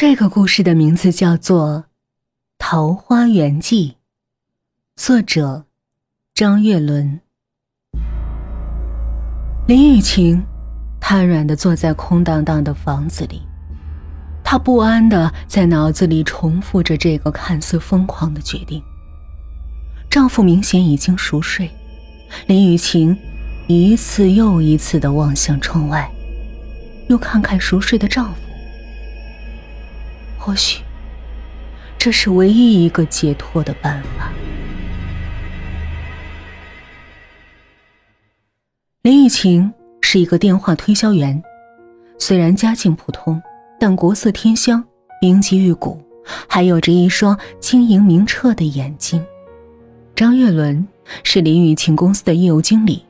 这个故事的名字叫做《桃花源记》，作者张月伦。林雨晴瘫软的坐在空荡荡的房子里，她不安的在脑子里重复着这个看似疯狂的决定。丈夫明显已经熟睡，林雨晴一次又一次的望向窗外，又看看熟睡的丈夫。或许，这是唯一一个解脱的办法。林雨晴是一个电话推销员，虽然家境普通，但国色天香，冰肌玉骨，还有着一双晶莹明澈的眼睛。张月伦是林雨晴公司的业务经理，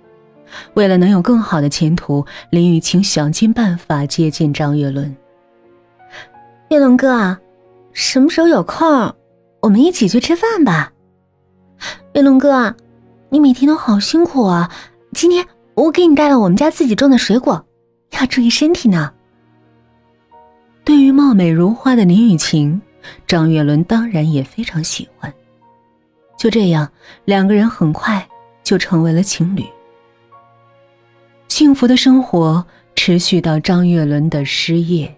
为了能有更好的前途，林雨晴想尽办法接近张月伦。月龙哥，什么时候有空，我们一起去吃饭吧。月龙哥，你每天都好辛苦啊！今天我给你带了我们家自己种的水果，要注意身体呢。对于貌美如花的林雨晴，张月伦当然也非常喜欢。就这样，两个人很快就成为了情侣。幸福的生活持续到张月伦的失业。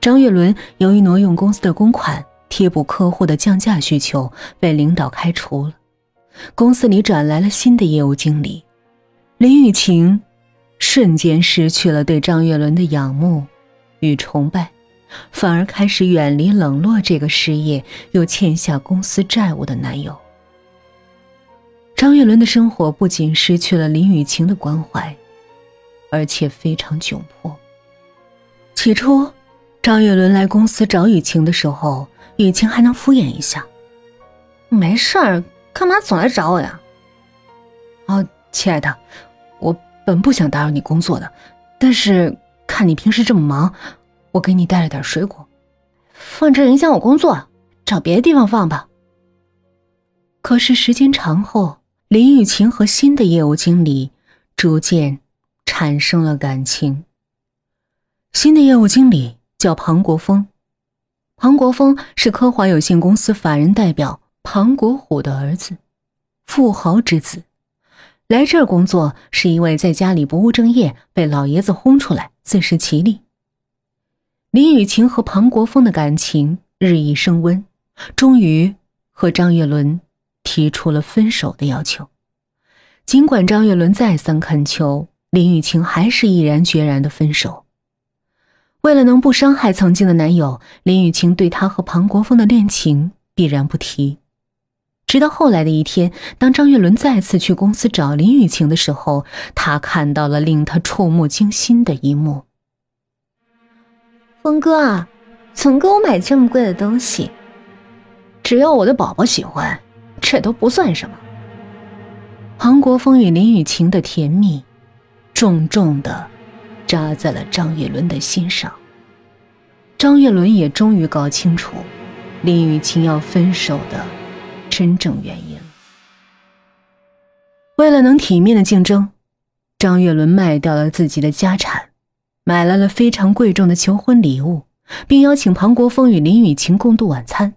张月伦由于挪用公司的公款贴补客户的降价需求，被领导开除了。公司里转来了新的业务经理，林雨晴瞬间失去了对张月伦的仰慕与崇拜，反而开始远离冷落这个失业又欠下公司债务的男友。张月伦的生活不仅失去了林雨晴的关怀，而且非常窘迫。起初。张月伦来公司找雨晴的时候，雨晴还能敷衍一下：“没事儿，干嘛总来找我呀？”“哦，亲爱的，我本不想打扰你工作的，但是看你平时这么忙，我给你带了点水果，放这影响我工作，找别的地方放吧。”可是时间长后，林雨晴和新的业务经理逐渐产生了感情。新的业务经理。叫庞国峰，庞国峰是科华有限公司法人代表庞国虎的儿子，富豪之子。来这儿工作是因为在家里不务正业，被老爷子轰出来，自食其力。林雨晴和庞国峰的感情日益升温，终于和张月伦提出了分手的要求。尽管张月伦再三恳求，林雨晴还是毅然决然的分手。为了能不伤害曾经的男友，林雨晴对他和庞国峰的恋情必然不提。直到后来的一天，当张月伦再次去公司找林雨晴的时候，他看到了令他触目惊心的一幕。峰哥啊，总给我买这么贵的东西，只要我的宝宝喜欢，这都不算什么。庞国峰与林雨晴的甜蜜，重重的。扎在了张月伦的心上。张月伦也终于搞清楚林雨晴要分手的真正原因。为了能体面的竞争，张月伦卖掉了自己的家产，买来了非常贵重的求婚礼物，并邀请庞国峰与林雨晴共度晚餐。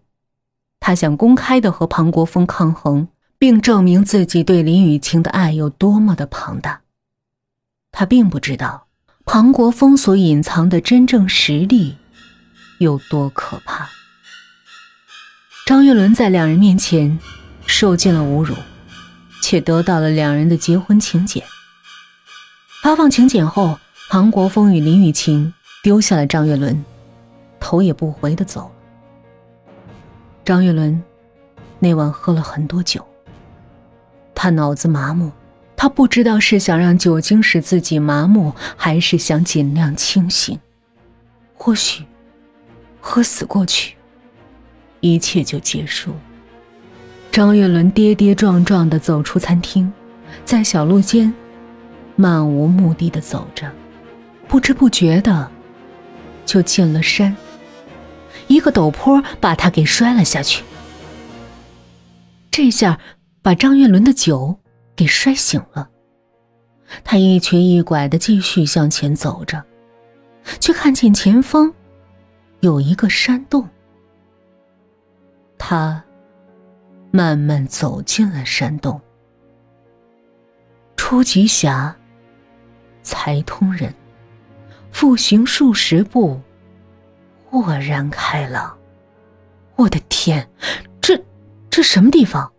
他想公开的和庞国峰抗衡，并证明自己对林雨晴的爱有多么的庞大。他并不知道。庞国峰所隐藏的真正实力有多可怕？张月伦在两人面前受尽了侮辱，却得到了两人的结婚请柬。发放请柬后，庞国峰与林雨晴丢下了张月伦，头也不回的走了。张月伦那晚喝了很多酒，他脑子麻木。他不知道是想让酒精使自己麻木，还是想尽量清醒。或许，喝死过去，一切就结束。张月伦跌跌撞撞的走出餐厅，在小路间漫无目的的走着，不知不觉的就进了山。一个陡坡把他给摔了下去，这下把张月伦的酒。给摔醒了，他一瘸一拐的继续向前走着，却看见前方有一个山洞。他慢慢走进了山洞，初级侠，才通人，复行数十步，豁然开朗。我的天，这这什么地方？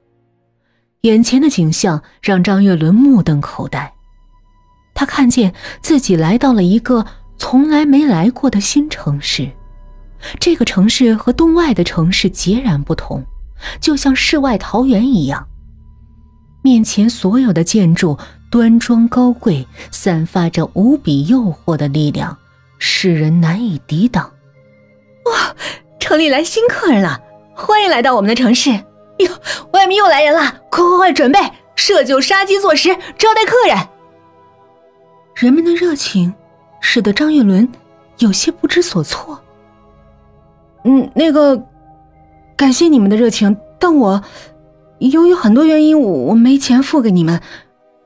眼前的景象让张月伦目瞪口呆。他看见自己来到了一个从来没来过的新城市，这个城市和洞外的城市截然不同，就像世外桃源一样。面前所有的建筑端庄高贵，散发着无比诱惑的力量，使人难以抵挡。哇，城里来新客人了，欢迎来到我们的城市！哟，外面又来人了，快快快，准备设酒杀鸡做食，招待客人。人们的热情使得张月伦有些不知所措。嗯，那个，感谢你们的热情，但我由于很多原因，我没钱付给你们，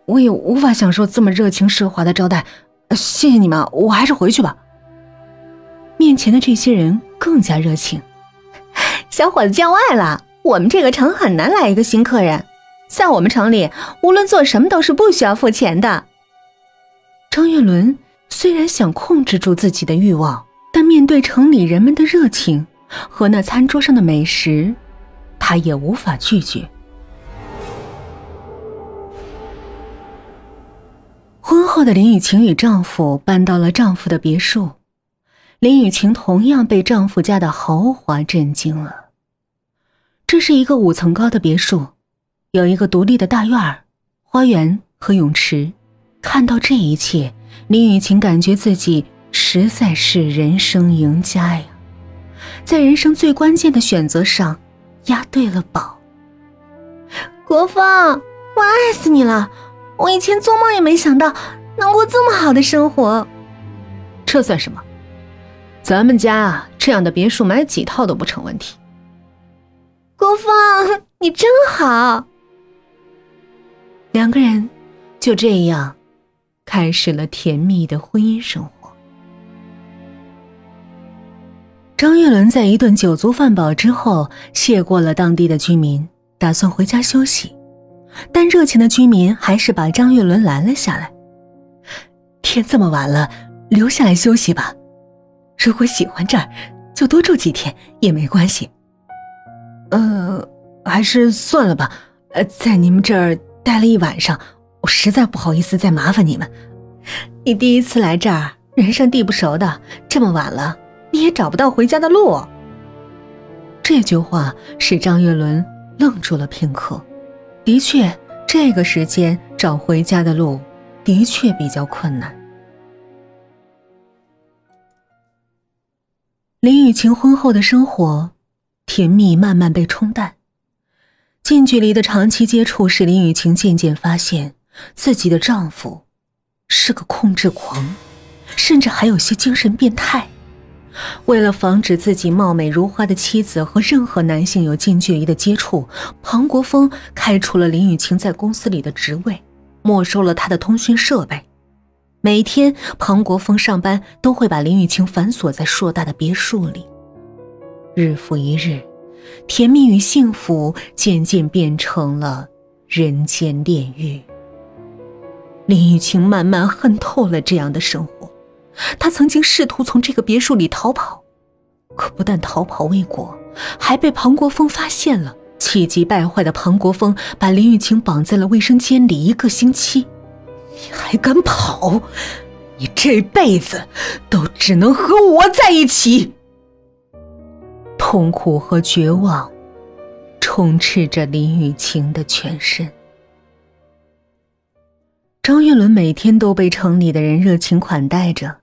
我也无法享受这么热情奢华的招待。谢谢你们，我还是回去吧。面前的这些人更加热情。小伙子见外了，我们这个城很难来一个新客人，在我们城里，无论做什么都是不需要付钱的。张月伦虽然想控制住自己的欲望，但面对城里人们的热情和那餐桌上的美食，他也无法拒绝。婚后的林雨晴与丈夫搬到了丈夫的别墅，林雨晴同样被丈夫家的豪华震惊了。这是一个五层高的别墅，有一个独立的大院儿、花园和泳池。看到这一切，林雨晴感觉自己实在是人生赢家呀，在人生最关键的选择上押对了宝。国风，我爱死你了！我以前做梦也没想到能过这么好的生活。这算什么？咱们家，这样的别墅买几套都不成问题。国风，你真好。两个人就这样。开始了甜蜜的婚姻生活。张月伦在一顿酒足饭饱之后，谢过了当地的居民，打算回家休息。但热情的居民还是把张月伦拦了下来。天这么晚了，留下来休息吧。如果喜欢这儿，就多住几天也没关系。呃，还是算了吧。呃，在你们这儿待了一晚上。我实在不好意思再麻烦你们。你第一次来这儿，人生地不熟的，这么晚了，你也找不到回家的路。这句话使张月伦愣住了片刻。的确，这个时间找回家的路的确比较困难。林雨晴婚后的生活，甜蜜慢慢被冲淡。近距离的长期接触使林雨晴渐渐发现。自己的丈夫是个控制狂，甚至还有些精神变态。为了防止自己貌美如花的妻子和任何男性有近距离的接触，庞国峰开除了林雨晴在公司里的职位，没收了她的通讯设备。每天，庞国峰上班都会把林雨晴反锁在硕大的别墅里。日复一日，甜蜜与幸福渐渐变成了人间炼狱。林雨晴慢慢恨透了这样的生活，她曾经试图从这个别墅里逃跑，可不但逃跑未果，还被庞国峰发现了。气急败坏的庞国峰把林雨晴绑在了卫生间里一个星期。你还敢跑？你这辈子都只能和我在一起。痛苦和绝望充斥着林雨晴的全身。张玉伦每天都被城里的人热情款待着，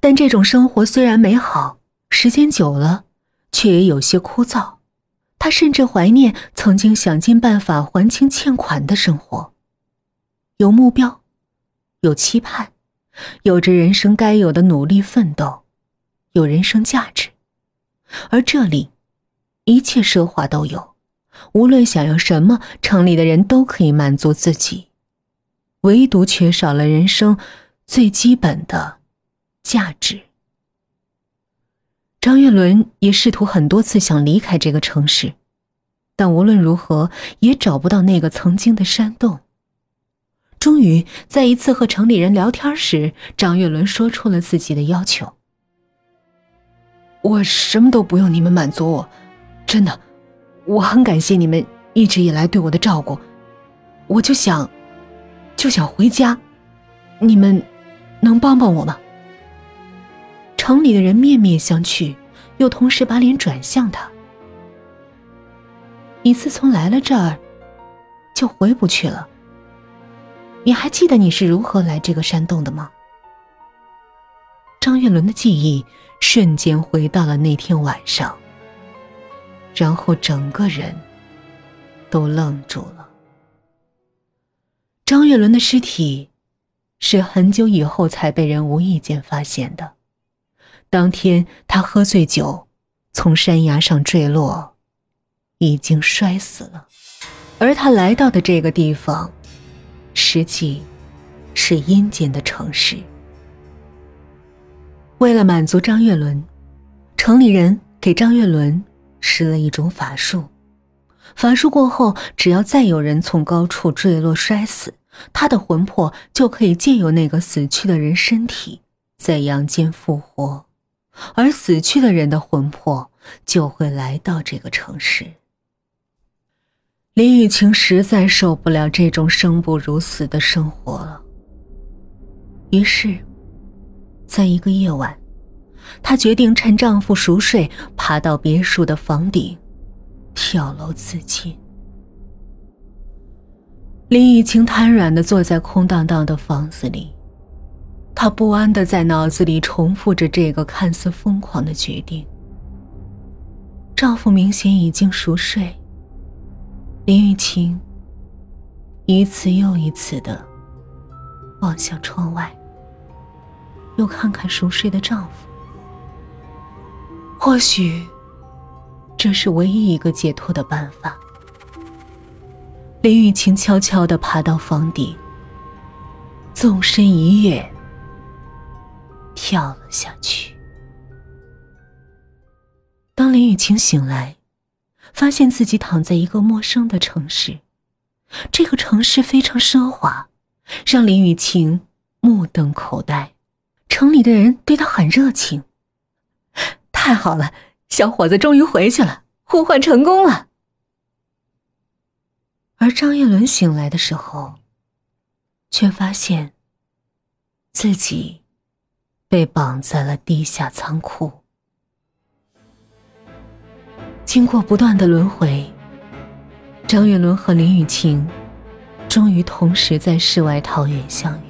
但这种生活虽然美好，时间久了，却也有些枯燥。他甚至怀念曾经想尽办法还清欠款的生活，有目标，有期盼，有着人生该有的努力奋斗，有人生价值。而这里，一切奢华都有，无论想要什么，城里的人都可以满足自己。唯独缺少了人生最基本的价值。张月伦也试图很多次想离开这个城市，但无论如何也找不到那个曾经的山洞。终于，在一次和城里人聊天时，张月伦说出了自己的要求：“我什么都不用你们满足我，真的，我很感谢你们一直以来对我的照顾。我就想，就想回家，你们能帮帮我吗？”城里的人面面相觑，又同时把脸转向他。你自从来了这儿，就回不去了。你还记得你是如何来这个山洞的吗？张月伦的记忆瞬间回到了那天晚上，然后整个人都愣住了。张月伦的尸体是很久以后才被人无意间发现的。当天他喝醉酒，从山崖上坠落，已经摔死了。而他来到的这个地方。实际是阴间的城市。为了满足张月伦，城里人给张月伦施了一种法术。法术过后，只要再有人从高处坠落摔死，他的魂魄就可以借由那个死去的人身体在阳间复活，而死去的人的魂魄就会来到这个城市。林雨晴实在受不了这种生不如死的生活了，于是，在一个夜晚，她决定趁丈夫熟睡，爬到别墅的房顶，跳楼自尽。林雨晴瘫软的坐在空荡荡的房子里，她不安的在脑子里重复着这个看似疯狂的决定。丈夫明显已经熟睡。林雨晴一次又一次的望向窗外，又看看熟睡的丈夫。或许这是唯一一个解脱的办法。林雨晴悄悄的爬到房顶，纵身一跃，跳了下去。当林雨晴醒来。发现自己躺在一个陌生的城市，这个城市非常奢华，让林雨晴目瞪口呆。城里的人对他很热情。太好了，小伙子终于回去了，呼唤成功了。而张叶伦醒来的时候，却发现自己被绑在了地下仓库。经过不断的轮回，张月伦和林雨晴终于同时在世外桃源相遇。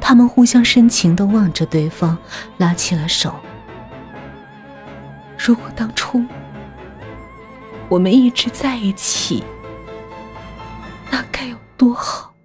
他们互相深情的望着对方，拉起了手。如果当初我们一直在一起，那该有多好！